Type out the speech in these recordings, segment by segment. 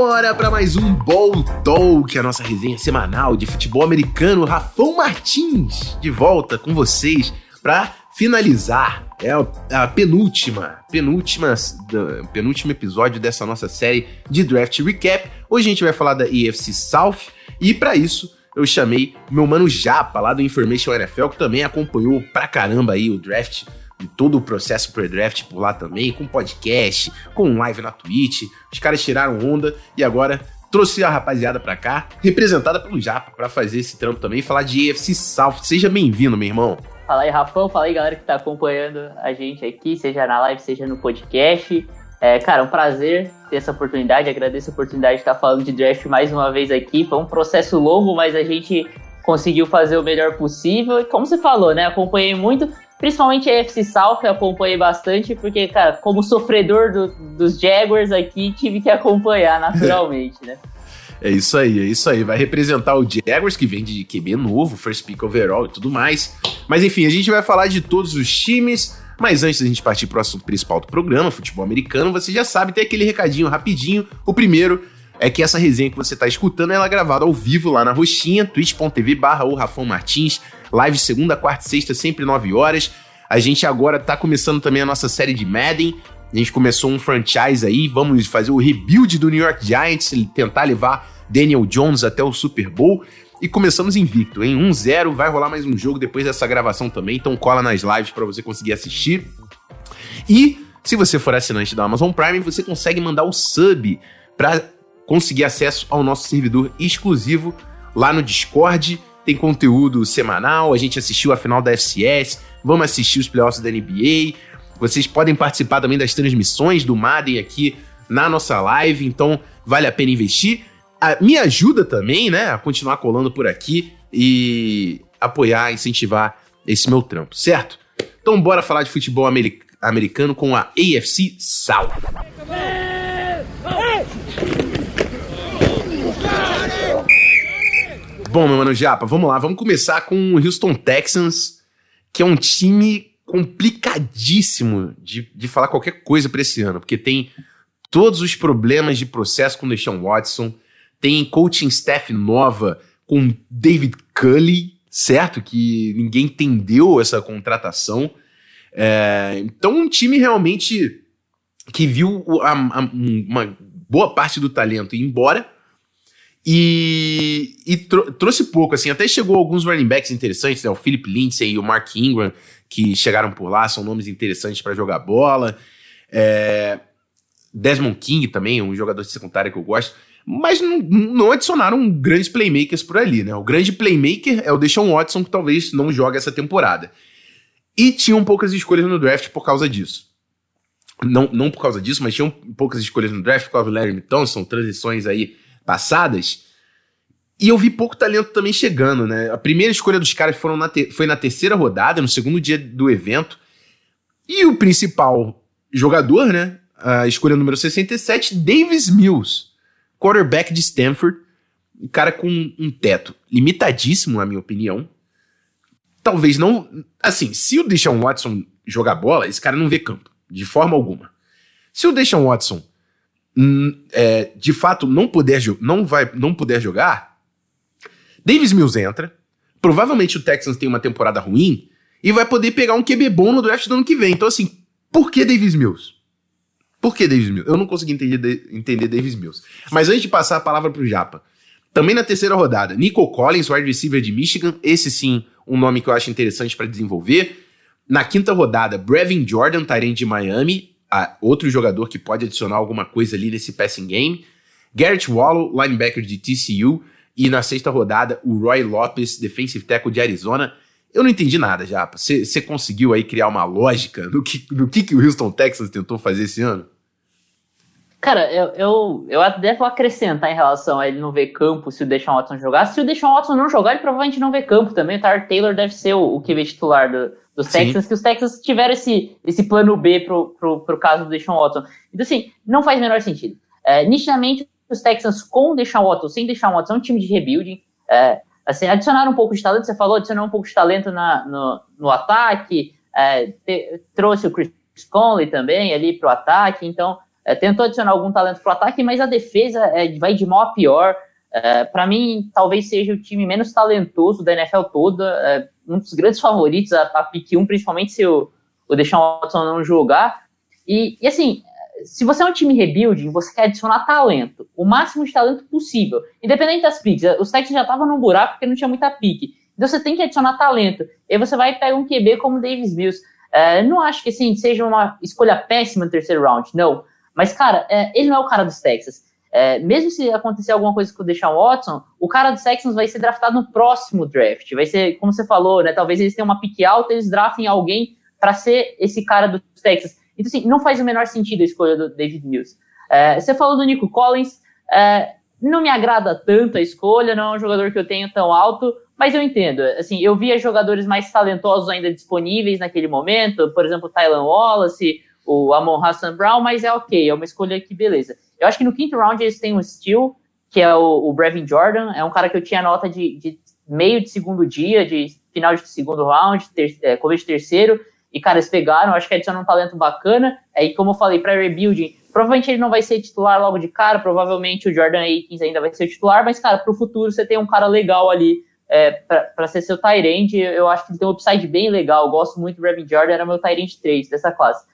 Bora para mais um Ball Talk, a nossa resenha semanal de futebol americano. Rafão Martins de volta com vocês para finalizar é a penúltima, penúltima, penúltimo episódio dessa nossa série de draft recap. Hoje a gente vai falar da EFC South e para isso eu chamei meu mano Japa lá do Information NFL que também acompanhou pra caramba aí o draft e todo o processo pré-draft por lá também, com podcast, com live na Twitch. Os caras tiraram onda e agora trouxe a rapaziada pra cá, representada pelo Japa, para fazer esse trampo também e falar de EFC South. Seja bem-vindo, meu irmão. Fala aí, Rafão. Fala aí, galera que tá acompanhando a gente aqui, seja na live, seja no podcast. É, cara, um prazer ter essa oportunidade. Agradeço a oportunidade de estar falando de draft mais uma vez aqui. Foi um processo longo, mas a gente conseguiu fazer o melhor possível. E como você falou, né? Acompanhei muito. Principalmente a FC South eu acompanhei bastante, porque, cara, como sofredor do, dos Jaguars aqui, tive que acompanhar naturalmente, né? É isso aí, é isso aí. Vai representar o Jaguars, que vem de QB novo, first pick overall e tudo mais. Mas enfim, a gente vai falar de todos os times. Mas antes da gente partir para o assunto principal do programa, futebol americano, você já sabe, tem aquele recadinho rapidinho. O primeiro é que essa resenha que você está escutando ela é gravada ao vivo lá na roxinha, twitch.tv barra o Rafão Martins, live segunda, quarta e sexta, sempre 9 horas. A gente agora tá começando também a nossa série de Madden. A gente começou um franchise aí, vamos fazer o rebuild do New York Giants, tentar levar Daniel Jones até o Super Bowl. E começamos invicto, em 1-0, vai rolar mais um jogo depois dessa gravação também, então cola nas lives para você conseguir assistir. E se você for assinante da Amazon Prime, você consegue mandar o sub para conseguir acesso ao nosso servidor exclusivo lá no Discord. Tem conteúdo semanal, a gente assistiu a final da FCS, vamos assistir os playoffs da NBA. Vocês podem participar também das transmissões do Madden aqui na nossa live, então vale a pena investir. A, me ajuda também, né, a continuar colando por aqui e apoiar, incentivar esse meu trampo, certo? Então bora falar de futebol americano com a AFC South. Bom, meu mano Japa, vamos lá. Vamos começar com o Houston Texans, que é um time complicadíssimo de, de falar qualquer coisa para esse ano, porque tem todos os problemas de processo com o Deshaun Watson, tem coaching staff nova com David Cully, certo? Que ninguém entendeu essa contratação. É, então, um time realmente que viu a, a, uma boa parte do talento ir embora e, e trouxe pouco, assim, até chegou alguns running backs interessantes, né? O Philip Lindsay e o Mark Ingram, que chegaram por lá, são nomes interessantes para jogar bola. É, Desmond King também, um jogador de secundária que eu gosto, mas não, não, adicionaram grandes playmakers por ali, né? O grande playmaker é o Deshaun Watson, que talvez não jogue essa temporada. E tinham poucas escolhas no draft por causa disso. Não, não por causa disso, mas tinham poucas escolhas no draft por causa do Larry Thompson, transições aí passadas. E eu vi pouco talento também chegando, né? A primeira escolha dos caras foram na foi na terceira rodada, no segundo dia do evento. E o principal jogador, né? A escolha número 67, Davis Mills, quarterback de Stanford. Um cara com um teto limitadíssimo, na minha opinião. Talvez não. Assim, se o Deshaun Watson jogar bola, esse cara não vê campo, de forma alguma. Se o Deshaun Watson é, de fato não puder, não vai, não puder jogar, Davis Mills entra. Provavelmente o Texans tem uma temporada ruim e vai poder pegar um QB bom no draft do ano que vem. Então, assim, por que Davis Mills? Por que Davis Mills? Eu não consegui entender, entender Davis Mills. Mas antes de passar a palavra pro Japa, também na terceira rodada, Nico Collins, wide receiver de Michigan, esse sim, um nome que eu acho interessante para desenvolver. Na quinta rodada, Brevin Jordan, Tyrant de Miami, outro jogador que pode adicionar alguma coisa ali nesse passing game. Garrett Wallow, linebacker de TCU. E na sexta rodada, o Roy Lopes, defensive tackle de Arizona. Eu não entendi nada, já. Você conseguiu aí criar uma lógica do que, do que, que o Houston Texas tentou fazer esse ano? Cara, eu, eu, eu até vou acrescentar em relação a ele não ver campo se o Deshaun Watson jogar. Se o Deshaun Watson não jogar, ele provavelmente não vê campo também. O Tyler Taylor deve ser o, o QB titular do, dos Texans, Sim. que os Texans tiveram esse, esse plano B pro, pro, pro caso do Deshaun Watson. Então, assim, não faz o menor sentido. É, nitidamente, os Texans com o Deshaun Watson, sem Deshaun Watson, é um time de rebuilding. É, assim, adicionaram um pouco de talento, você falou, adicionaram um pouco de talento na, no, no ataque, é, te, trouxe o Chris Conley também ali pro ataque, então é, tentou adicionar algum talento para o ataque, mas a defesa é, vai de mal a pior. É, para mim, talvez seja o time menos talentoso da NFL toda, é, um dos grandes favoritos a, a pick 1, principalmente se o, o Deshaun Watson não jogar. E, e, assim, se você é um time rebuilding, você quer adicionar talento, o máximo de talento possível, independente das picks. Os Texans já estavam num buraco porque não tinha muita pique. Então você tem que adicionar talento. E aí você vai pegar um QB como Davis Mills. É, não acho que assim, seja uma escolha péssima no terceiro round, não. Mas, cara, é, ele não é o cara dos Texans. É, mesmo se acontecer alguma coisa com o Deshaun Watson, o cara dos Texans vai ser draftado no próximo draft. Vai ser, como você falou, né? Talvez eles tenham uma pique alta, eles draftem alguém para ser esse cara dos Texans. Então, assim, não faz o menor sentido a escolha do David Mills. É, você falou do Nico Collins, é, não me agrada tanto a escolha, não é um jogador que eu tenho tão alto, mas eu entendo. Assim, eu via jogadores mais talentosos ainda disponíveis naquele momento, por exemplo, Tylan Wallace, o Amon Hassan Brown, mas é ok, é uma escolha que beleza. Eu acho que no quinto round eles têm um Steel, que é o, o Brevin Jordan, é um cara que eu tinha nota de, de meio de segundo dia, de final de segundo round, ter, é, começo de terceiro, e, cara, eles pegaram, acho que adicionam um talento bacana. Aí, como eu falei, para rebuilding, provavelmente ele não vai ser titular logo de cara, provavelmente o Jordan Aikens ainda vai ser titular, mas, cara, pro futuro você tem um cara legal ali é, para ser seu Tyrande, eu acho que ele tem um upside bem legal. Eu gosto muito do Brevin Jordan, era meu Tyrande 3 dessa classe.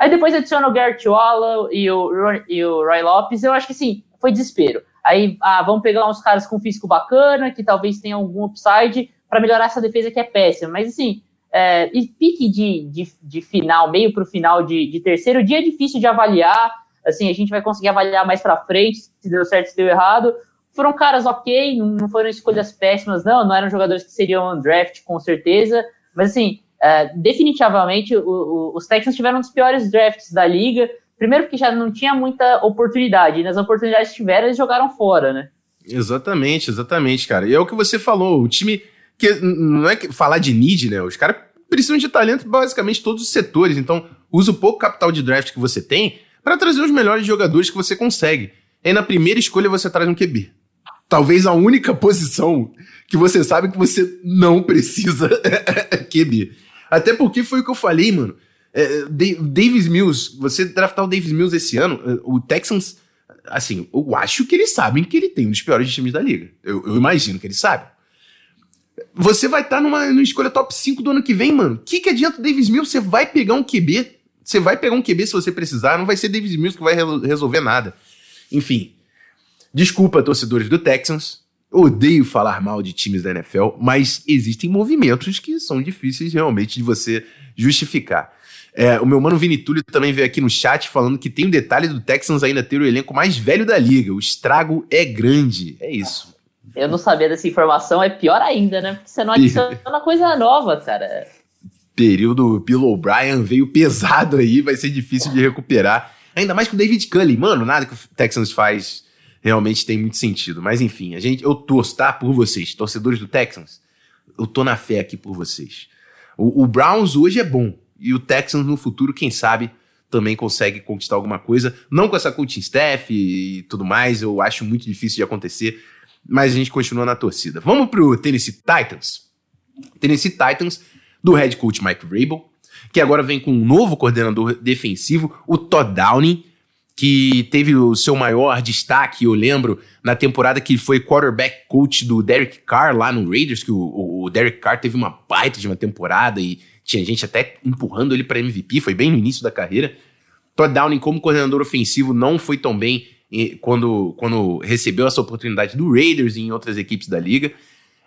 Aí depois adiciona o Garrett Walla e o, e o Roy Lopes, eu acho que sim, foi desespero. Aí, ah, vamos pegar uns caras com físico bacana, que talvez tenham algum upside para melhorar essa defesa que é péssima. Mas assim, é, e pique de, de, de final, meio para o final de, de terceiro dia é difícil de avaliar. Assim, a gente vai conseguir avaliar mais para frente se deu certo, se deu errado. Foram caras ok, não foram escolhas péssimas, não. Não eram jogadores que seriam draft, com certeza. Mas, assim, é, definitivamente o, o, os Texans tiveram um dos piores drafts da liga. Primeiro, porque já não tinha muita oportunidade. E nas oportunidades que tiveram, eles jogaram fora, né? Exatamente, exatamente, cara. E é o que você falou. O time que não é que falar de need, né? Os caras precisam de talento basicamente todos os setores. Então, usa o pouco capital de draft que você tem para trazer os melhores jogadores que você consegue. E aí, na primeira escolha, você traz um QB. Talvez a única posição que você sabe que você não precisa QB. Até porque foi o que eu falei, mano. É, Davis Mills, você draftar o Davis Mills esse ano, é, o Texans, assim, eu acho que eles sabem que ele tem um dos piores times da liga. Eu, eu imagino que eles sabem. Você vai estar tá numa, numa escolha top 5 do ano que vem, mano. O que, que adianta o Davis Mills? Você vai pegar um QB. Você vai pegar um QB se você precisar. Não vai ser Davis Mills que vai re resolver nada. Enfim. Desculpa, torcedores do Texans. Odeio falar mal de times da NFL, mas existem movimentos que são difíceis realmente de você justificar. É, o meu mano Vini Túlio também veio aqui no chat falando que tem um detalhe do Texans ainda ter o elenco mais velho da liga. O estrago é grande. É isso. Eu não sabia dessa informação, é pior ainda, né? Porque você não adiciona coisa nova, cara. Período Bill O'Brien veio pesado aí, vai ser difícil de recuperar. Ainda mais com o David Cully. Mano, nada que o Texans faz realmente tem muito sentido. Mas enfim, a gente, eu torço, tá? Por vocês, torcedores do Texans. Eu tô na fé aqui por vocês. O, o Browns hoje é bom. E o Texans no futuro, quem sabe, também consegue conquistar alguma coisa. Não com essa coaching staff e tudo mais, eu acho muito difícil de acontecer mas a gente continua na torcida. Vamos pro Tennessee Titans. Tennessee Titans, do head coach Mike Vrabel, que agora vem com um novo coordenador defensivo, o Todd Downing, que teve o seu maior destaque, eu lembro, na temporada que foi quarterback coach do Derek Carr lá no Raiders, que o, o Derek Carr teve uma baita de uma temporada e tinha gente até empurrando ele para MVP, foi bem no início da carreira. Todd Downing, como coordenador ofensivo, não foi tão bem quando, quando recebeu essa oportunidade do Raiders e em outras equipes da liga.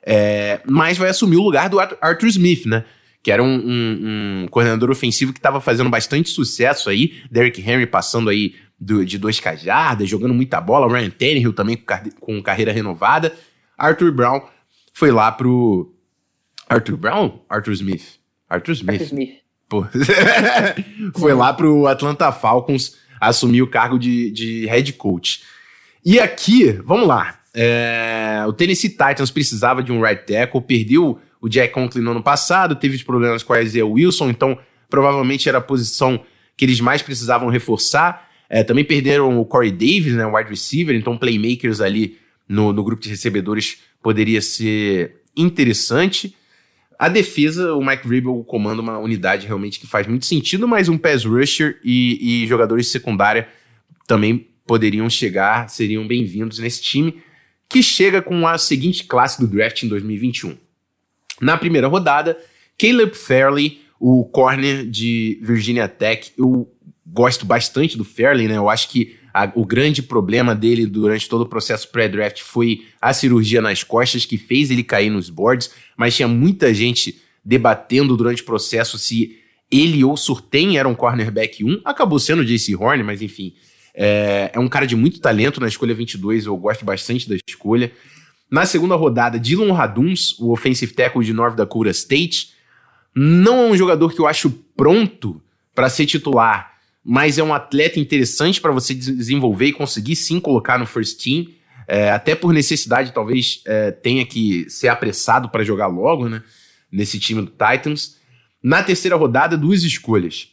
É, mas vai assumir o lugar do Arthur Smith, né? Que era um, um, um coordenador ofensivo que estava fazendo bastante sucesso aí. Derrick Henry passando aí do, de dois cajardas, jogando muita bola. Ryan Tannehill também com, com carreira renovada. Arthur Brown foi lá pro. Arthur Brown? Arthur Smith. Arthur Smith. Arthur Smith. Pô. foi lá pro Atlanta Falcons assumir o cargo de, de head coach. E aqui, vamos lá. É, o Tennessee Titans precisava de um right tackle, perdeu o Jack Conklin no ano passado, teve os problemas com a Isaiah Wilson, então provavelmente era a posição que eles mais precisavam reforçar. É, também perderam o Corey Davis, né, wide receiver, então playmakers ali no, no grupo de recebedores poderia ser interessante. A defesa, o Mike Vrabel comanda uma unidade realmente que faz muito sentido, mas um pass rusher e, e jogadores de secundária também poderiam chegar, seriam bem-vindos nesse time, que chega com a seguinte classe do draft em 2021. Na primeira rodada, Caleb Fairley, o corner de Virginia Tech. Eu gosto bastante do Fairley, né? Eu acho que a, o grande problema dele durante todo o processo pré-draft foi a cirurgia nas costas, que fez ele cair nos boards, mas tinha muita gente debatendo durante o processo se ele ou Surtain era um cornerback 1. Acabou sendo JC Horn, mas enfim. É, é, um cara de muito talento na escolha 22, eu gosto bastante da escolha. Na segunda rodada, Dylan Raduns, o offensive tackle de North Dakota State. Não é um jogador que eu acho pronto para ser titular, mas é um atleta interessante para você desenvolver e conseguir sim colocar no first team. É, até por necessidade, talvez é, tenha que ser apressado para jogar logo, né? Nesse time do Titans. Na terceira rodada, duas escolhas: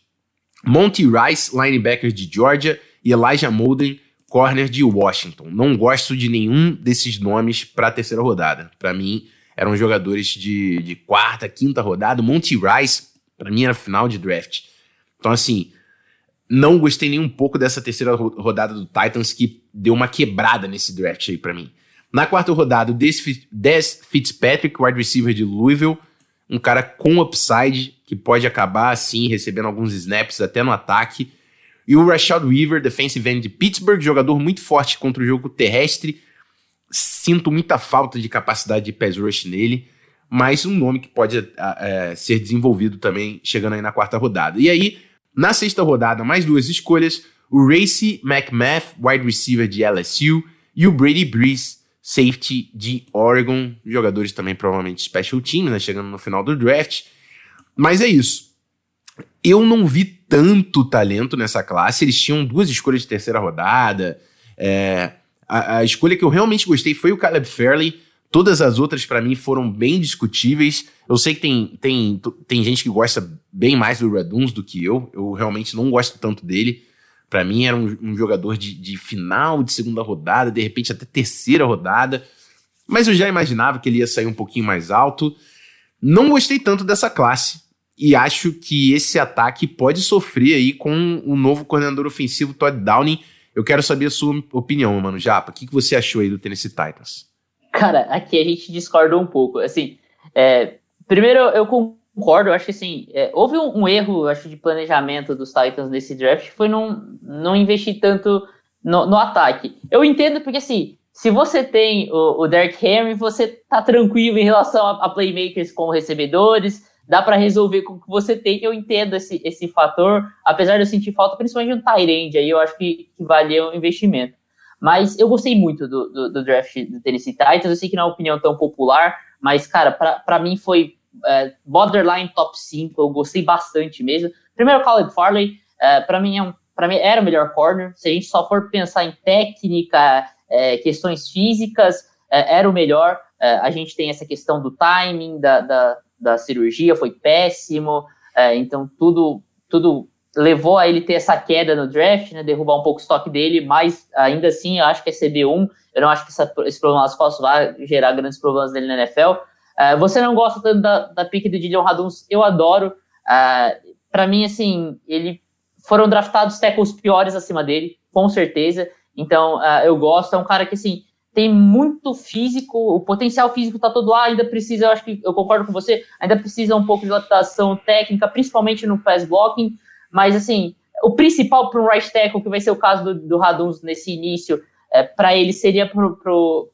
Monty Rice, linebacker de Georgia, e Elijah Molden, corner de Washington. Não gosto de nenhum desses nomes para a terceira rodada. Para mim, eram jogadores de, de quarta, quinta rodada. Monty Rice, para mim, era final de draft. Então, assim, não gostei nem um pouco dessa terceira rodada do Titans, que deu uma quebrada nesse draft aí para mim. Na quarta rodada, o Des Fitzpatrick, wide receiver de Louisville, um cara com upside, que pode acabar, assim, recebendo alguns snaps até no ataque. E o Rashad Weaver, defensive end de Pittsburgh, jogador muito forte contra o jogo terrestre. Sinto muita falta de capacidade de pass rush nele, mas um nome que pode é, ser desenvolvido também chegando aí na quarta rodada. E aí, na sexta rodada, mais duas escolhas: o Racy McMath, wide receiver de LSU, e o Brady Breeze, safety de Oregon. Jogadores também provavelmente special teams, né, chegando no final do draft. Mas é isso. Eu não vi tanto talento nessa classe. Eles tinham duas escolhas de terceira rodada. É, a, a, escolha que eu realmente gostei foi o Caleb Fairley. Todas as outras, para mim, foram bem discutíveis. Eu sei que tem, tem, tem gente que gosta bem mais do Raduns do que eu. Eu realmente não gosto tanto dele. Para mim, era um, um jogador de, de, final de segunda rodada, de repente até terceira rodada. Mas eu já imaginava que ele ia sair um pouquinho mais alto. Não gostei tanto dessa classe. E acho que esse ataque pode sofrer aí com o novo coordenador ofensivo Todd Downing. Eu quero saber a sua opinião, mano. Japa, o que, que você achou aí do Tennessee Titans? Cara, aqui a gente discordou um pouco. Assim, é, Primeiro, eu concordo, eu acho que assim, é, houve um, um, erro, acho, de planejamento dos Titans nesse draft, foi não, não investir tanto no, no, ataque. Eu entendo porque, assim, se você tem o, o Derrick Henry, você tá tranquilo em relação a, a playmakers como recebedores, dá para resolver com o que você tem. Eu entendo esse, esse fator, apesar de eu sentir falta, principalmente no Tyrande, aí eu acho que, que valia investimento. Mas eu gostei muito do, do, do draft do Tennessee Titans, eu sei que não é uma opinião tão popular, mas, cara, para mim foi é, borderline top 5, eu gostei bastante mesmo. Primeiro, Caleb Farley, é, para mim, é um, mim era o melhor corner. Se a gente só for pensar em técnica, é, questões físicas, é, era o melhor. É, a gente tem essa questão do timing, da, da, da cirurgia, foi péssimo. É, então, tudo, tudo levou a ele ter essa queda no draft, né, derrubar um pouco o estoque dele, mas ainda assim, eu acho que é CB1. Eu não acho que essa, esse problema nas costas vai gerar grandes problemas dele na NFL. Uh, você não gosta tanto da, da do Dillion Raduns, eu adoro. Uh, é, para mim, assim, ele foram draftados tackles piores acima dele, com certeza. Então, uh, eu gosto. É um cara que, assim, tem muito físico, o potencial físico tá todo lá, ainda precisa, eu acho que eu concordo com você, ainda precisa um pouco de adaptação técnica, principalmente no pass blocking, mas assim, o principal para um right tackle, que vai ser o caso do, do Raduns nesse início, é, para ele seria para o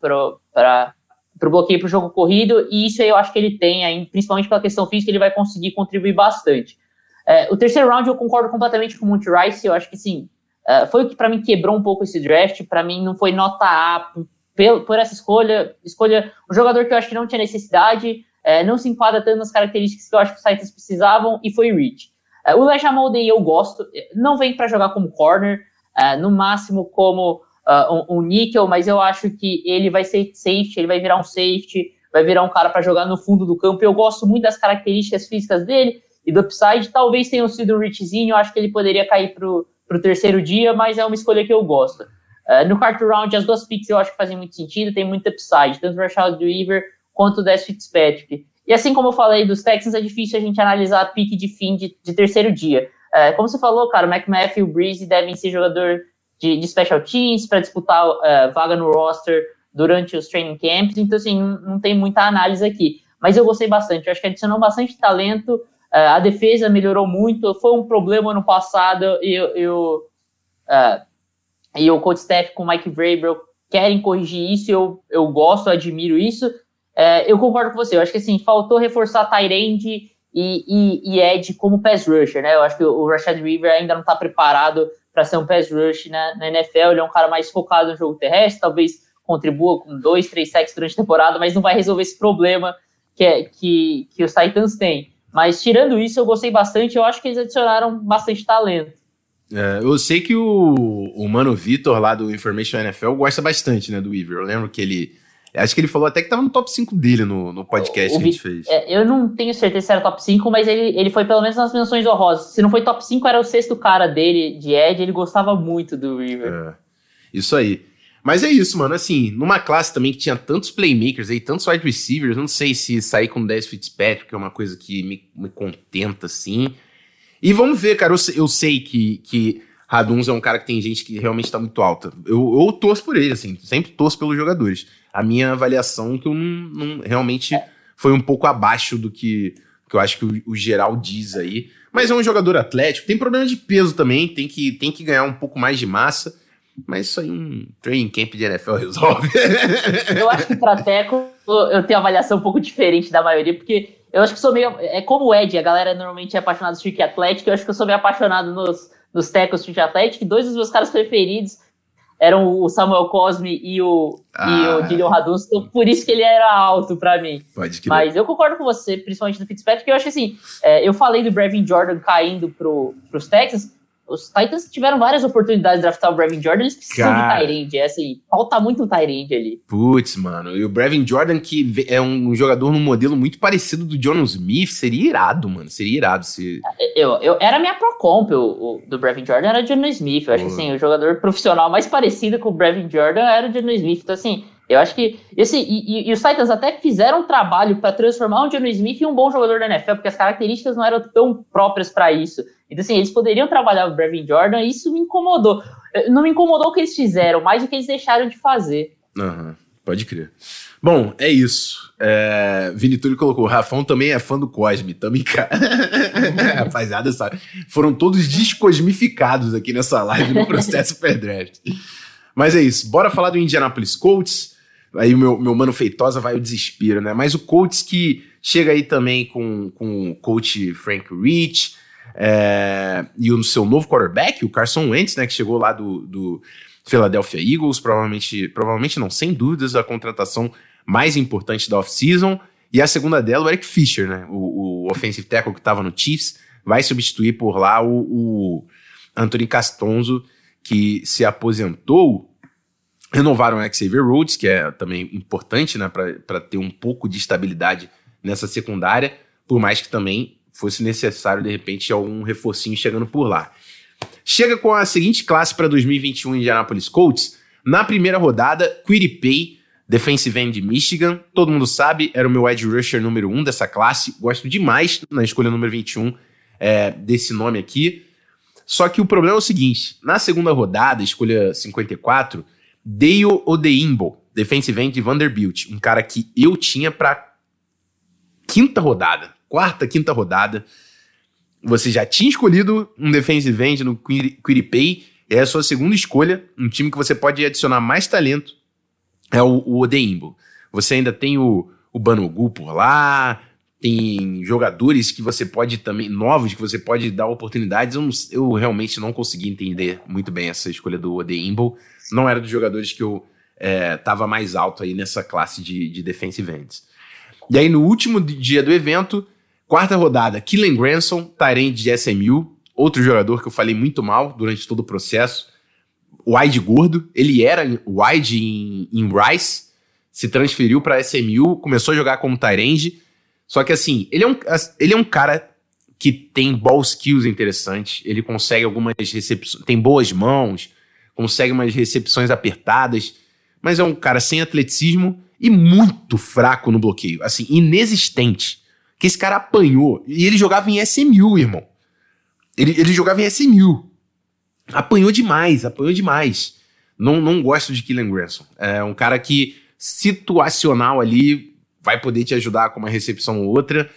bloqueio para o jogo corrido, e isso aí eu acho que ele tem, aí, principalmente pela questão física, ele vai conseguir contribuir bastante. É, o terceiro round eu concordo completamente com o Monty Rice, eu acho que sim, é, foi o que para mim quebrou um pouco esse draft, para mim não foi nota A por, por, essa escolha, escolha um jogador que eu acho que não tinha necessidade, é, não se enquadra tanto nas características que eu acho que os Titans precisavam, e foi Rich. É, o Leja Molden eu gosto, não vem para jogar como corner, é, no máximo como uh, um, um níquel, mas eu acho que ele vai ser safety, ele vai virar um safety, vai virar um cara para jogar no fundo do campo. Eu gosto muito das características físicas dele e do upside. Talvez tenha sido um Richzinho, eu acho que ele poderia cair pro, pro terceiro dia, mas é uma escolha que eu gosto. Uh, no quarto round, as duas picks eu acho que fazem muito sentido, tem muito upside, tanto o Rashad Weaver quanto o Des Fitzpatrick. E assim como eu falei dos Texans, é difícil a gente analisar a pique de fim de, de terceiro dia. Uh, como você falou, cara, o McMath e o Breeze devem ser jogador de, de special teams para disputar uh, vaga no roster durante os training camps, então assim, não, não, tem muita análise aqui. Mas eu gostei bastante, eu acho que adicionou bastante talento, uh, a defesa melhorou muito, foi um problema no passado, e eu, uh, e o coach staff com o Mike Vrabel querem corrigir isso, eu, eu gosto, admiro isso. É, eu concordo com você, eu acho que assim, faltou reforçar Tyrande e, e, e Ed como pass rusher, né? Eu acho que o Rashad River ainda não está preparado para ser um pass rush na, na, NFL, ele é um cara mais focado no jogo terrestre, talvez contribua com dois, três sacks durante a temporada, mas não vai resolver esse problema que, é, que, que os Titans têm. Mas tirando isso, eu gostei bastante, eu acho que eles adicionaram bastante talento. É, eu sei que o, o Mano Vitor lá do Information NFL gosta bastante, né, do Weaver. Eu lembro que ele Acho que ele falou até que tava no top 5 dele no, no podcast o, o que a gente fez. É, eu não tenho certeza se era top 5, mas ele, ele foi pelo menos nas menções honrosas. Se não foi top 5, era o sexto cara dele, de Ed, ele gostava muito do River. É, isso aí. Mas é isso, mano. Assim, numa classe também que tinha tantos playmakers aí, tantos wide receivers, não sei se sair com 10 Fitzpatrick é uma coisa que me, me contenta, assim. E vamos ver, cara. Eu, eu sei que, que Raduns é um cara que tem gente que realmente tá muito alta. Eu, eu torço por ele, assim. Sempre torço pelos jogadores a minha avaliação que eu não, não realmente foi um pouco abaixo do que, que eu acho que o, o, geral diz aí. Mas é um jogador atlético, tem problema de peso também, tem que, tem que ganhar um pouco mais de massa. Mas isso aí um training camp de NFL resolve. eu acho que pra Teco eu tenho avaliação um pouco diferente da maioria, porque eu acho que sou meio. É como o Ed, a galera normalmente é apaixonada no streak atlético, eu acho que eu sou meio apaixonado nos, nos tecos streak atlético, dois dos meus caras preferidos eram o Samuel Cosme e o, ah. e o Dillon Radus, então por isso que ele era alto para mim. Mas eu concordo com você, principalmente no Fitzpatrick, que eu acho que assim, é, eu falei do Brevin Jordan caindo pro, pros Texans, os Titans tiveram várias oportunidades de draftar o Brevin Jordan, eles precisam Cara, de Tyrande, é assim, falta muito um Tyrande ali. Putz, mano, e o Brevin Jordan, que é um jogador num modelo muito parecido do John Smith, seria irado, mano, seria irado se... Eu, eu, era minha pro comp, o, o, do Brevin Jordan era o John Smith, eu acho que assim, o jogador profissional mais parecido com o Brevin Jordan era o John Smith, então assim... Eu acho que. Esse, e, e, e os Titans até fizeram um trabalho para transformar o John Smith em um bom jogador da NFL, porque as características não eram tão próprias para isso. Então, assim, eles poderiam trabalhar o Brevin Jordan e isso me incomodou. Eh, não me incomodou o que eles fizeram, mas o que eles deixaram de fazer. Uhum, pode crer. Bom, é isso. É, Vini Túlio colocou, Rafão também é fã do Cosme, também, cara. Rapaziada, sabe? Foram todos descosmificados aqui nessa live no processo pré-draft. Mas é isso, bora falar do Indianapolis Colts. Aí o meu, meu mano Feitosa vai o desespero, né? Mas o Colts que chega aí também com, com o coach Frank Rich, é, e o seu novo quarterback, o Carson Wentz, né, que chegou lá do, do Philadelphia Eagles, provavelmente, provavelmente não, sem dúvidas, a contratação mais importante da offseason. E a segunda dela, o Eric Fischer, né, o, o offensive tackle que estava no Chiefs, vai substituir por lá o, o Anthony Castonzo, que se aposentou. Renovaram o Xavier Rhodes, que é também importante né, para ter um pouco de estabilidade nessa secundária, por mais que também fosse necessário, de repente, algum reforcinho chegando por lá. Chega com a seguinte classe para 2021 em Indianapolis Colts. Na primeira rodada, Quiripay, defensive end de Michigan. Todo mundo sabe, era o meu edge rusher número 1 um dessa classe. Gosto demais na escolha número 21 é, desse nome aqui. Só que o problema é o seguinte: na segunda rodada, escolha 54, Dale Odeimbo, defensive end de Vanderbilt. Um cara que eu tinha para quinta rodada quarta, quinta rodada. Você já tinha escolhido um defensive end no Quiripay, é a sua segunda escolha, um time que você pode adicionar mais talento, é o, o Odeimbo. Você ainda tem o, o Banogu por lá, tem jogadores que você pode também, novos, que você pode dar oportunidades. Eu, não, eu realmente não consegui entender muito bem essa escolha do Odeimbo. Não era dos jogadores que eu estava é, mais alto aí nessa classe de, de defensive ends. E aí, no último dia do evento, Quarta rodada, Killen Granson, Tyrande de SMU, outro jogador que eu falei muito mal durante todo o processo. Wide gordo, ele era wide em, em Rice, se transferiu para SMU, começou a jogar como Tyrande. Só que assim, ele é um, ele é um cara que tem ball skills interessantes, ele consegue algumas recepções, tem boas mãos, consegue umas recepções apertadas, mas é um cara sem atleticismo e muito fraco no bloqueio, assim, inexistente que esse cara apanhou. E ele jogava em SMU, irmão. Ele, ele jogava em SMU. apanhou demais, apanhou demais. Não, não gosto de Killian Granson. É um cara que, situacional ali, vai poder te ajudar com uma recepção ou outra,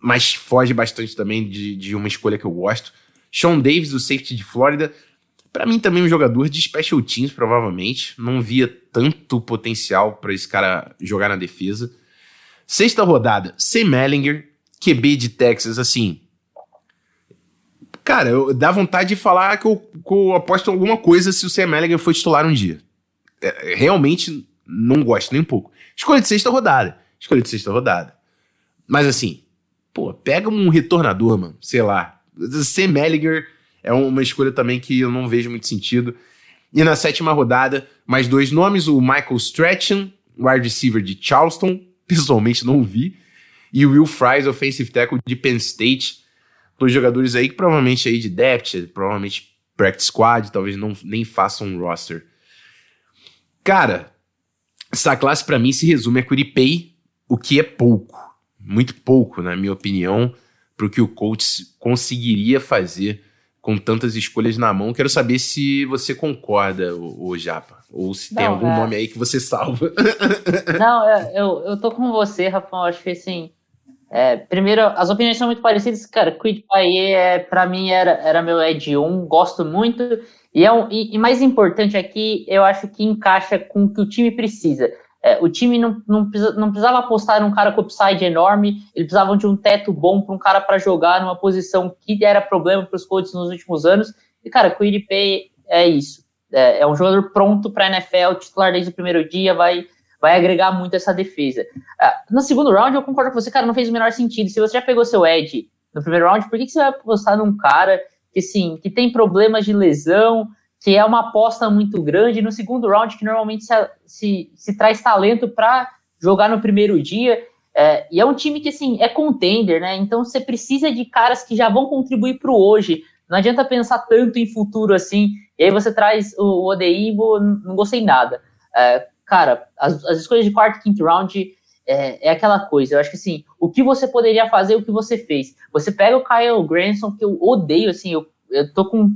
mas foge bastante também de, de uma escolha que eu gosto. Sean Davis, do safety de Flórida, para mim também um jogador de special teams, provavelmente. Não via tanto potencial para esse cara jogar na defesa. Sexta rodada, Sam Mellinger, QB de Texas, assim. Cara, eu, dá vontade de falar que eu, que eu aposto alguma coisa se o Sam Mellinger for titular um dia. É, realmente não gosto nem um pouco. Escolha de sexta rodada. Escolha de sexta rodada. Mas assim, pô, pega um retornador, mano. Sei lá. Sam Mellinger é uma escolha também que eu não vejo muito sentido. E na sétima rodada, mais dois nomes: o Michael Stretchen, wide receiver de Charleston, pessoalmente não vi, e o Will Fries, offensive tackle de Penn State. Dois jogadores aí que provavelmente aí de depth, provavelmente practice squad, talvez não nem façam um roster. Cara, essa classe para mim se resume a Curipay, o que é pouco, muito pouco, na minha opinião, para o que o coach conseguiria fazer com tantas escolhas na mão. Quero saber se você concorda, o, Japa, ou se não, tem algum é... nome aí que você salva. Não, é, eu, eu tô com você, Rafael. Acho que assim. É, primeiro, as opiniões são muito parecidas. Cara, Quid Paier, é, pra mim, era, era meu Ed 1, gosto muito. E, é um, e, e mais importante aqui, eu acho que encaixa com o que o time precisa. É, o time não, não, precisa, não precisava apostar num cara com upside enorme, eles precisavam de um teto bom para um cara para jogar numa posição que era problema para os Colts nos últimos anos. E, cara, o Iripay é isso. É, é, um jogador pronto para a NFL, titular desde o primeiro dia, vai, vai agregar muito essa defesa. É, no segundo round, eu concordo com você, cara, não fez o menor sentido. Se você já pegou seu Ed no primeiro round, por que, que você vai apostar num cara que, assim, que tem problemas de lesão, que é uma aposta muito grande no segundo round, que normalmente se, se, se traz talento para jogar no primeiro dia. É, e é um time que, assim, é contender, né? Então você precisa de caras que já vão contribuir para o hoje. Não adianta pensar tanto em futuro assim. E aí você traz o, o Odeibo, não gostei nada. É, cara, as, as, escolhas de quarto e quinto round é, é, aquela coisa. Eu acho que, assim, o que você poderia fazer, o que você fez. Você pega o Kyle Granson, que eu odeio, assim, eu, eu tô com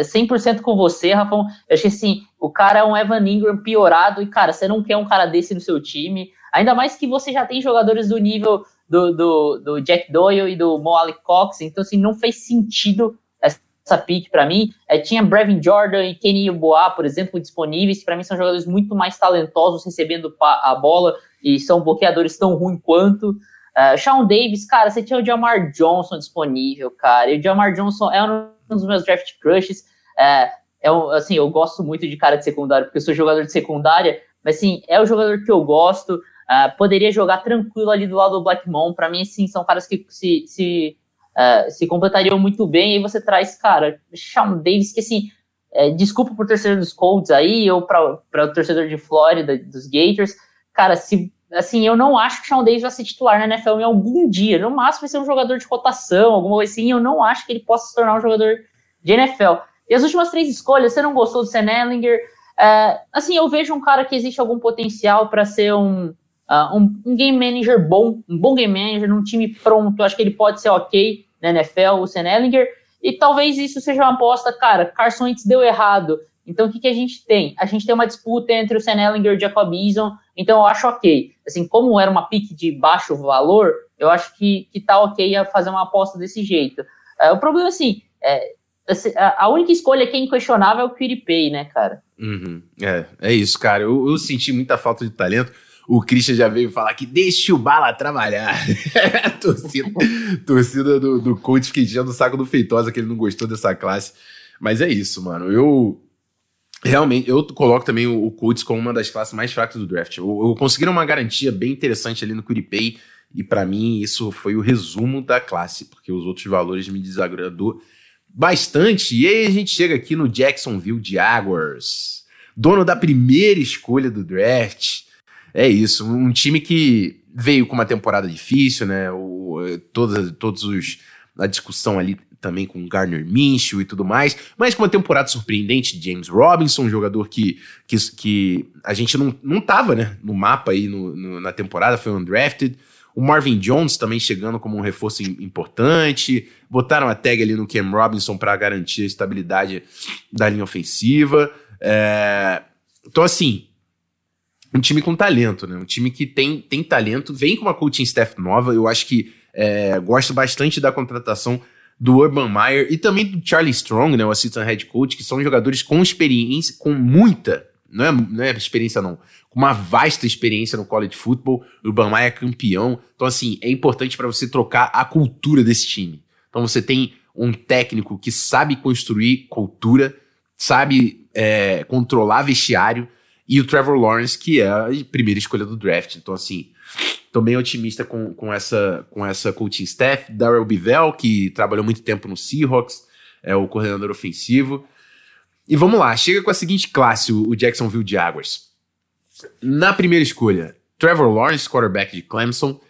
100% com você, Rafa. Eu acho que assim, o cara é um Evan Ingram piorado e, cara, você não quer um cara desse no seu time. Ainda mais que você já tem jogadores do nível do, do, do Jack Doyle e do Mo Cox. Então, assim, não fez sentido essa pick para mim. É, tinha Brevin Jordan e Kenny Boa, por exemplo, disponíveis. Para mim, são jogadores muito mais talentosos recebendo a bola e são bloqueadores tão ruins quanto. Uh, Sean Davis, cara, você tinha o Jamar Johnson disponível, cara. E o Jamar Johnson é um um dos meus draft crushes. É, é assim, eu gosto muito de cara de secundário, porque eu sou jogador de secundária, mas assim, é o jogador que eu gosto. Uh, poderia jogar tranquilo ali do lado do Blackmon. Para mim, sim, são caras que se, se, uh, se completariam muito bem. E você traz, cara, Sean Davis, que assim, é, desculpa por torcedor dos Colts aí, ou para o torcedor de Flórida, dos Gators. Cara, se assim, eu não acho que Sean Davis vai ser titular na NFL em algum dia. No máximo vai ser um jogador de rotação, alguma coisa assim. Eu não acho que ele possa se tornar um jogador de NFL. E as últimas três escolhas, você não gostou do Sam Ellinger? É, assim, eu vejo um cara que existe algum potencial para ser um, uh, um, um, game manager bom, um bom game manager, num time pronto. Eu acho que ele pode ser ok na NFL, o Sam Ellinger. E talvez isso seja uma aposta, cara, Carson Wentz deu errado. Então, o que, que a gente tem? A gente tem uma disputa entre o Sam e o Jacob Eason, então eu acho ok. Assim, como era uma pique de baixo valor, eu acho que, que tá ok a fazer uma aposta desse jeito. É, o problema, assim, é, assim, a única escolha que é inquestionável é o Pay, né, cara? Uhum. É, é isso, cara. Eu, eu, senti muita falta de talento. O Christian já veio falar que deixa o Bala trabalhar. torcida, torcida do, do coach fiquei enchendo o saco do Feitosa que ele não gostou dessa classe. Mas é isso, mano. Eu, Realmente, eu coloco também o, Colts como uma das classes mais fracas do draft. Eu, eu consegui uma garantia bem interessante ali no Curipay, e para mim isso foi o resumo da classe, porque os outros valores me desagradou bastante. E aí a gente chega aqui no Jacksonville Jaguars, dono da primeira escolha do draft. É isso, um time que veio com uma temporada difícil, né? O, todos, todos os a discussão ali também com Garner Minshew e tudo mais, mas com uma temporada surpreendente, James Robinson, um jogador que, que, que a gente não, não tava, né, no mapa aí no, no, na temporada, foi undrafted, O Marvin Jones também chegando como um reforço importante. Botaram a tag ali no Cam Robinson para garantir a estabilidade da linha ofensiva. É... Então, assim, um time com talento, né? Um time que tem, tem talento, vem com uma coaching staff nova. Eu acho que é, gosto bastante da contratação do Urban Meyer e também do Charlie Strong, né? O assistant head coach, que são jogadores com experiência, com muita, não é, não é experiência não, com uma vasta experiência no college football. O Urban Meyer é campeão. Então, assim, é importante para você trocar a cultura desse time. Então, você tem um técnico que sabe construir cultura, sabe é, controlar vestiário e o Trevor Lawrence, que é a primeira escolha do draft. Então, assim, tô bem otimista com, com, essa, com essa coaching staff. Darrell Bivell, que trabalhou muito tempo no Seahawks, é o coordenador ofensivo. E vamos lá, chega com a seguinte classe, o Jacksonville Jaguars. Na primeira escolha, Trevor Lawrence, quarterback de Clemson.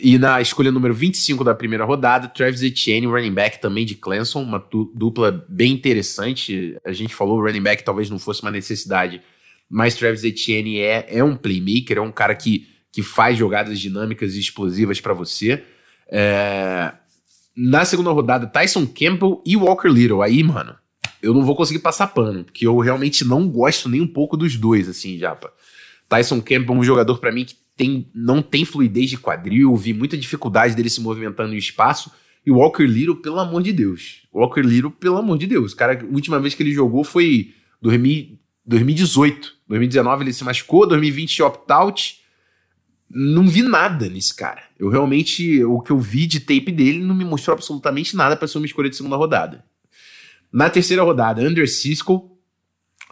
E na escolha número 25 da primeira rodada, Travis Etienne, running back também de Clemson, uma dupla bem interessante. A gente falou, running back talvez não fosse uma necessidade mas Travis Etienne é, é um playmaker, é um cara que, que faz jogadas dinâmicas e explosivas para você. É... Na segunda rodada, Tyson Campbell e Walker Little. Aí, mano, eu não vou conseguir passar pano, porque eu realmente não gosto nem um pouco dos dois, assim, Japa. Tyson Campbell é um jogador para mim que tem, não tem fluidez de quadril, vi muita dificuldade dele se movimentando no espaço. E Walker Little, pelo amor de Deus. Walker Little, pelo amor de Deus. Cara, a última vez que ele jogou foi 2018. 2019 ele se machucou, 2020 opt-out. Não vi nada nesse cara. Eu realmente, o que eu vi de tape dele não me mostrou absolutamente nada para ser uma escolha de segunda rodada. Na terceira rodada, Under Cisco,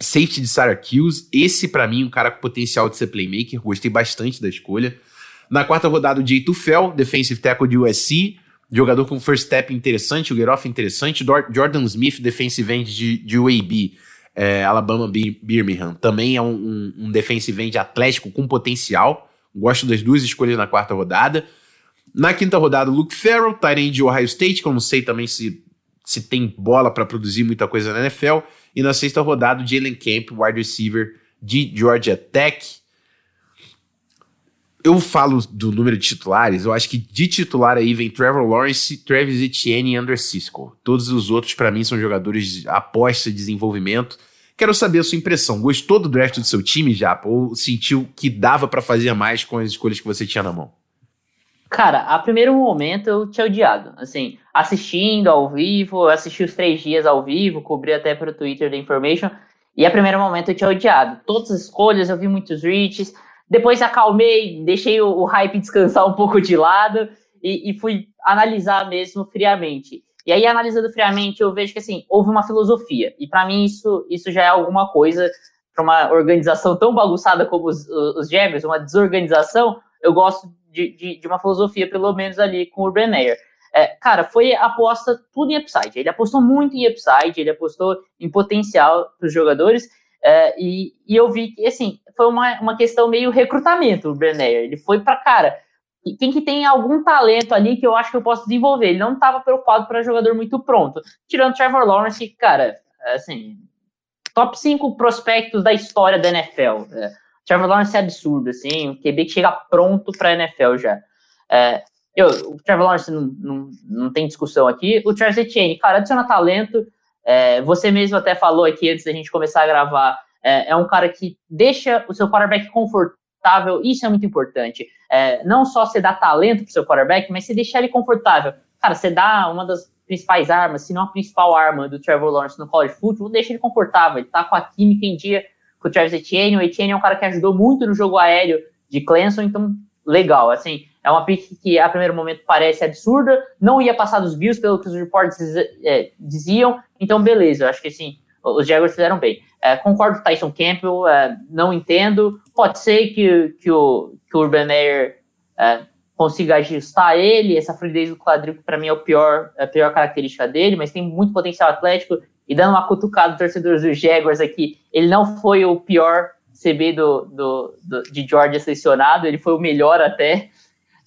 safety de Syracuse. Esse, para mim, um cara com potencial de ser playmaker. Gostei bastante da escolha. Na quarta rodada, o Jay Tufel, defensive tackle de USC. Jogador com first step interessante, o Geroff interessante. Jordan Smith, defensive end de, de UAB é, Alabama Birmingham também é um, um, um defensive end atlético com potencial. Gosto das duas escolhas na quarta rodada. Na quinta rodada, Luke Farrell, Tyrande de Ohio State, que eu não sei também se, se tem bola para produzir muita coisa na NFL. E na sexta rodada, Jalen Camp, wide receiver de Georgia Tech. Eu falo do número de titulares, eu acho que de titular aí vem Trevor Lawrence, Travis Etienne e Andrew Cisco. Todos os outros, para mim, são jogadores de aposta, desenvolvimento. Quero saber a sua impressão. Gostou do draft do seu time, já? Ou sentiu que dava para fazer mais com as escolhas que você tinha na mão? Cara, a primeiro momento eu tinha odiado. Assim, assistindo ao vivo, assisti os três dias ao vivo, cobri até para o Twitter da Information. E a primeiro momento eu tinha odiado. Todas as escolhas, eu vi muitos reaches. Depois acalmei, deixei o, o hype descansar um pouco de lado e, e fui analisar mesmo friamente. E aí, analisando friamente, eu vejo que assim, houve uma filosofia. E para mim, isso, isso já é alguma coisa para uma organização tão bagunçada como os, os Jaguars, uma desorganização. Eu gosto de, de, de, uma filosofia, pelo menos ali com o Urban. É, cara, foi aposta tudo em upside. Ele apostou muito em upside, ele apostou em potencial para os jogadores. É, e, e eu vi que, assim, foi uma, uma questão meio recrutamento, o Brenner. Ele foi para cara quem que tem algum talento ali que eu acho que eu posso desenvolver. Ele não estava preocupado para jogador muito pronto. Tirando Trevor Lawrence, cara, assim, top 5 prospectos da história da NFL. É, Trevor Lawrence é absurdo, assim, o QB que chega pronto para a NFL já. É, eu, o Trevor Lawrence não, não, não tem discussão aqui. O Travis Etienne, cara, adiciona talento. É, você mesmo até falou aqui antes da gente começar a gravar. É, é um cara que deixa o seu quarterback confortável confortável, isso é muito importante. É, não só você dá talento pro seu quarterback, mas você deixar ele confortável. Cara, você dá uma das principais armas, se não a principal arma do Trevor Lawrence no college football, deixa ele confortável. Ele tá com a química em dia com o Travis Etienne. O Etienne é um cara que ajudou muito no jogo aéreo de Clemson, então legal. Assim, é uma pick que a primeiro momento parece absurda, não ia passar dos Bills pelo que os reports é, diziam, então beleza, eu acho que assim, os Jaguars fizeram bem. É, concordo com Tyson Campbell, é, não entendo. Pode ser que, que, o, que o Urban Meyer é, consiga ajustar ele, essa fluidez do quadril, para mim é o pior, a pior característica dele, mas tem muito potencial atlético. E dando uma cutucada dos torcedores dos Jaguars aqui, ele não foi o pior CB do, do, do de Georgia selecionado, ele foi o melhor até.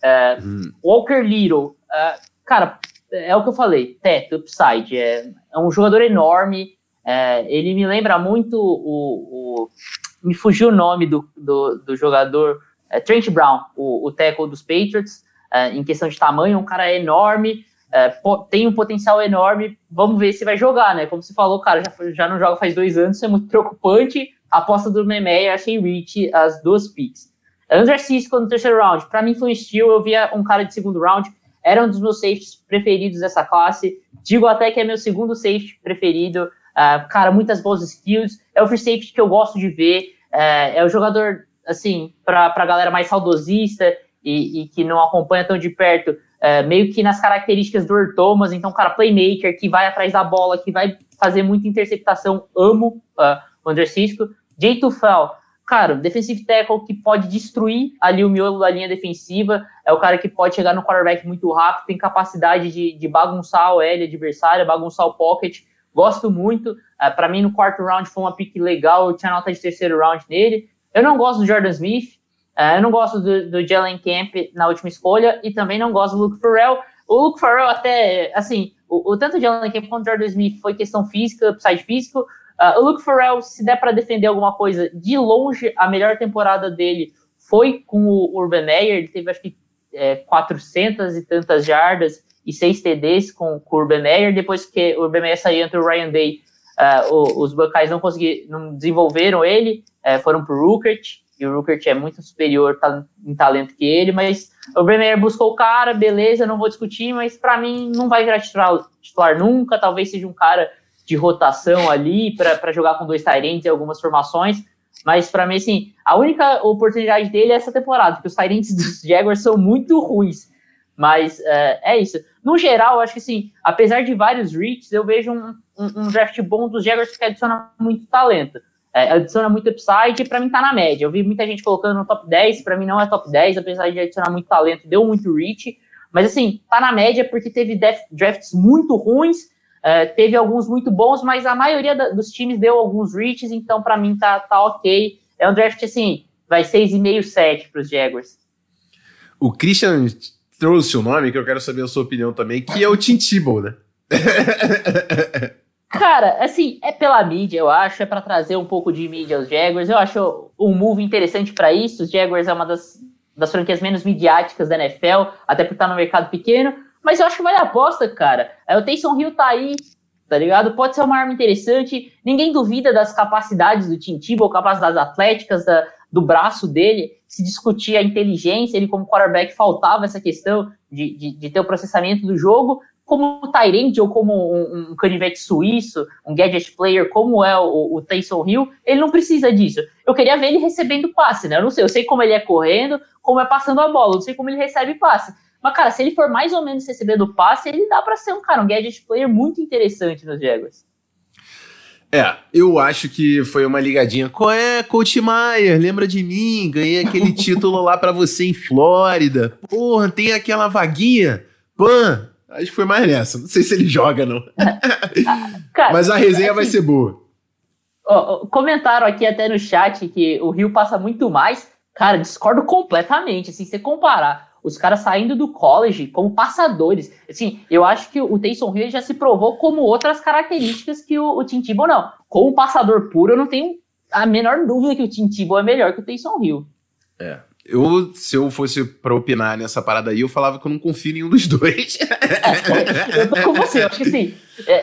É, hum. Walker Little, é, cara, é o que eu falei, teto, upside, é, é um jogador enorme, é, ele me lembra muito o, o, Me fugiu o nome do, do, do jogador é, Trent Brown, o, o tackle dos Patriots, é, em questão de tamanho, um cara enorme, é, tem um potencial enorme, vamos ver se vai jogar, né? Como você falou, cara, já, já não joga faz dois anos, isso é muito preocupante. A aposta do Memeia, achei rich as duas picks. André Cisco no terceiro round, para mim foi um steal, eu via um cara de segundo round, era um dos meus safeties preferidos dessa classe, digo até que é meu segundo safety preferido, uh, cara, muitas boas skills, é o free safety que eu gosto de ver, uh, é o jogador, assim, para a galera mais saudosista e, e, que não acompanha tão de perto, uh, meio que nas características do Earl Thomas, então, cara, playmaker, que vai atrás da bola, que vai fazer muita interceptação, amo o André Cisco. Jay Tufel, cara, defensive tackle que pode destruir ali o miolo da linha defensiva, é o cara que pode chegar no quarterback muito rápido, tem capacidade de, de bagunçar o L adversário, bagunçar o pocket, gosto muito, uh, é, para mim no quarto round foi uma pick legal, eu tinha nota de terceiro round nele, eu não gosto do Jordan Smith, uh, eu não gosto do, do Jalen Camp na última escolha, e também não gosto do Luke Farrell, o Luke Farrell até, assim, o, o tanto de Jalen Camp quanto o Jordan Smith foi questão física, upside físico, Uh, o Luke Farrell, se der para defender alguma coisa, de longe, a melhor temporada dele foi com o Urban Meyer. Ele teve, acho que, é, 400 e tantas jardas e 6 TDs com, com o Urban Meyer. Depois que o Urban Meyer saiu entre o Ryan Day, uh, o, os Buckeyes não conseguiram, não desenvolveram ele, uh, foram pro Ruckert. E o Ruckert é muito superior em talento que ele, mas o Urban Meyer buscou o cara, beleza, não vou discutir, mas para mim não vai virar titular, titular nunca. Talvez seja um cara de rotação ali para jogar com dois Tyrants em algumas formações. Mas para mim, assim, a única oportunidade dele é essa temporada, porque os Tyrants dos Jaguars são muito ruins. Mas é, é isso. No geral, acho que assim, apesar de vários reaches, eu vejo um, um, um draft bom dos Jaguars que adiciona muito talento. É, adiciona muito upside e pra mim tá na média. Eu vi muita gente colocando no top 10, para mim não é top 10, apesar de adicionar muito talento, deu muito reach. Mas assim, tá na média porque teve drafts muito ruins é, teve alguns muito bons, mas a maioria da, dos times deu alguns reaches, então para mim tá, tá ok. É um draft assim, vai 6,5, 7 para os Jaguars. O Christian trouxe o nome, que eu quero saber a sua opinião também, que é o Tim Tebow, né? Cara, assim, é pela mídia, eu acho, é para trazer um pouco de mídia aos Jaguars. Eu acho um move interessante para isso. Os Jaguars é uma das, das franquias menos midiáticas da NFL, até por estar no mercado pequeno. Mas eu acho que vale a aposta, cara. É, o Taysom Hill tá aí, tá ligado? Pode ser uma arma interessante. Ninguém duvida das capacidades do Tim Tebow, capacidades atléticas da, do braço dele. Se discutir a inteligência, ele como quarterback faltava essa questão de, de, de ter o processamento do jogo. Como Tyrande ou como um, um, canivete suíço, um gadget player, como é o, o Hill, ele não precisa disso. Eu queria ver ele recebendo passe, né? Eu não sei, eu sei como ele é correndo, como é passando a bola, eu não sei como ele recebe passe. Mas, cara, se ele for mais ou menos recebendo passe, ele dá para ser um cara, um gadget player muito interessante nos Jaguars. É, eu acho que foi uma ligadinha. Qual é, Coach Mayer? Lembra de mim? Ganhei aquele título lá para você em Flórida. Porra, tem aquela vaguinha? Pan, acho que foi mais nessa. Não sei se ele joga, não. Cara, Mas a resenha assim, vai ser boa. Ó, comentaram aqui até no chat que o Rio passa muito mais. Cara, discordo completamente. Assim, se você comparar os caras saindo do college como passadores. Assim, eu acho que o Taysom Hill já se provou como outras características que o, o Tim Tebow não. Como passador puro, eu não tenho a menor dúvida que o Tim Tebow é melhor que o Taysom Hill. É. Eu, se eu fosse pra opinar nessa parada aí, eu falava que eu não confio em nenhum dos dois. É, eu tô com você, eu acho que assim,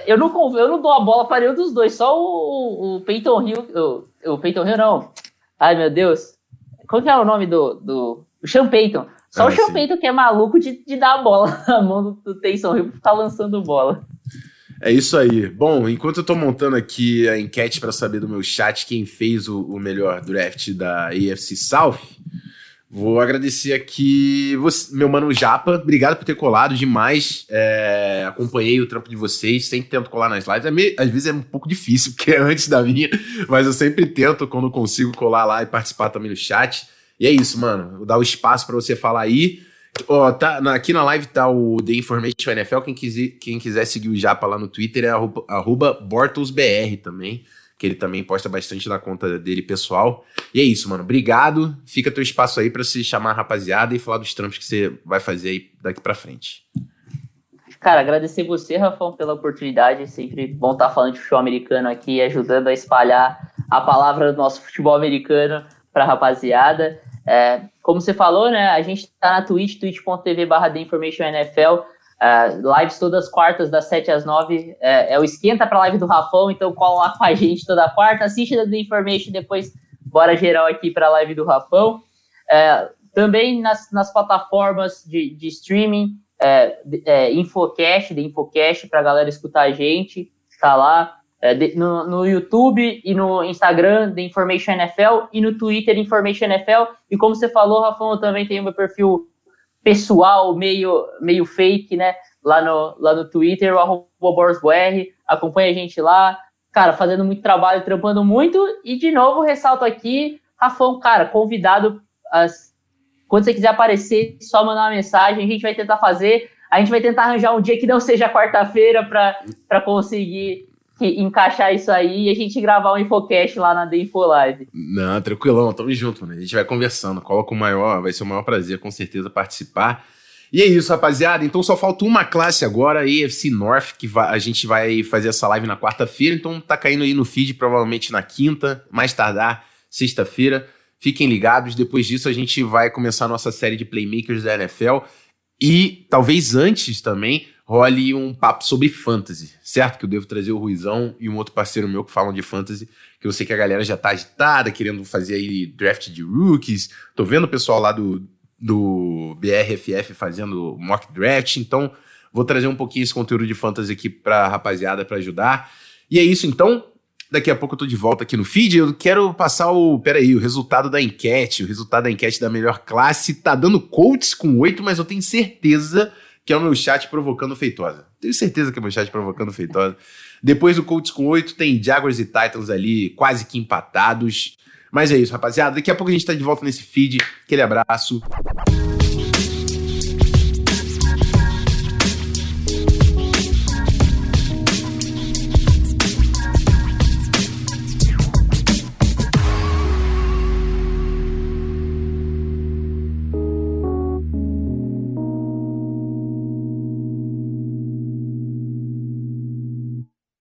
eu, não, eu não dou a bola para nenhum dos dois, só o, o Peyton Hill, o, o Peyton Hill não. Ai, meu Deus. Qual que é o nome do, do o Sean Payton. Só ah, o Champeito que é maluco de, de dar a bola na mão do, do Taysom Hill pra ficar lançando bola. É isso aí. Bom, enquanto eu tô montando aqui a enquete para saber do meu chat quem fez o, o, melhor draft da AFC South, vou agradecer aqui você, meu mano Japa. Obrigado por ter colado demais. É, acompanhei o trampo de vocês, sempre tento colar nas lives. É meio, às vezes é um pouco difícil, porque é antes da minha, mas eu sempre tento quando consigo colar lá e participar também no chat. E é isso, mano. Dar o espaço para você falar aí. Ó, tá, na, aqui na live tá o The Information NFL. Quem quiser, quem quiser seguir o Japa lá no Twitter é arroba, BortlesBR também. Que ele também posta bastante na conta dele pessoal. E é isso, mano. Obrigado. Fica teu espaço aí para se chamar a rapaziada e falar dos trampos que você vai fazer aí daqui para frente. Cara, agradecer você, Rafão, pela oportunidade. É sempre bom estar falando de futebol americano aqui, ajudando a espalhar a palavra do nosso futebol americano para a rapaziada. É, como você falou, né? A gente tá na Twitch, twitch.tv barra TheInformationNFL. Uh, lives todas as quartas, das 7 às 9. É, é o esquenta pra live do Rafão, então cola lá com a gente toda quarta. Assiste da The Information, depois bora geral aqui pra live do Rafão. É, também nas, nas plataformas de, de streaming, é, é, Infocast, de Infocast, pra galera escutar a gente. Tá lá. É, de, no, no, YouTube e no Instagram The Information NFL e no Twitter Information NFL. E como você falou, Rafão, eu também tenho meu perfil pessoal, meio, meio fake, né? Lá no, lá no Twitter, o BorsBR. Acompanha a gente lá. Cara, fazendo muito trabalho, trampando muito. E de novo, ressalto aqui, Rafão, cara, convidado. As, quando você quiser aparecer, só mandar uma mensagem. A gente vai tentar fazer. A gente vai tentar arranjar um dia que não seja quarta-feira para conseguir encaixar isso aí e a gente gravar um Infocast lá na The Info Live. Não, tranquilão, tamo junto, mano. A gente vai conversando. Coloca o maior, vai ser o maior prazer, com certeza, participar. E é isso, rapaziada. Então só falta uma classe agora, EFC North, que a gente vai fazer essa live na quarta-feira. Então tá caindo aí no feed, provavelmente na quinta, mais tardar, sexta-feira. Fiquem ligados. Depois disso, a gente vai começar a nossa série de Playmakers da NFL. E talvez antes também role um papo sobre fantasy, certo? Que eu devo trazer o Ruizão e um outro parceiro meu que falam de fantasy, que eu sei que a galera já tá agitada, querendo fazer aí draft de rookies. Tô vendo o pessoal lá do, do BRFF fazendo mock draft, então vou trazer um pouquinho esse conteúdo de fantasy aqui pra rapaziada para ajudar. E é isso então. Daqui a pouco eu tô de volta aqui no feed. Eu quero passar o. Pera aí, o resultado da enquete. O resultado da enquete da melhor classe tá dando Colts com 8, mas eu tenho certeza que é o meu chat provocando feitosa. Tenho certeza que é o meu chat provocando feitosa. Depois do Colts com 8, tem Jaguars e Titans ali quase que empatados. Mas é isso, rapaziada. Daqui a pouco a gente tá de volta nesse feed. Aquele abraço.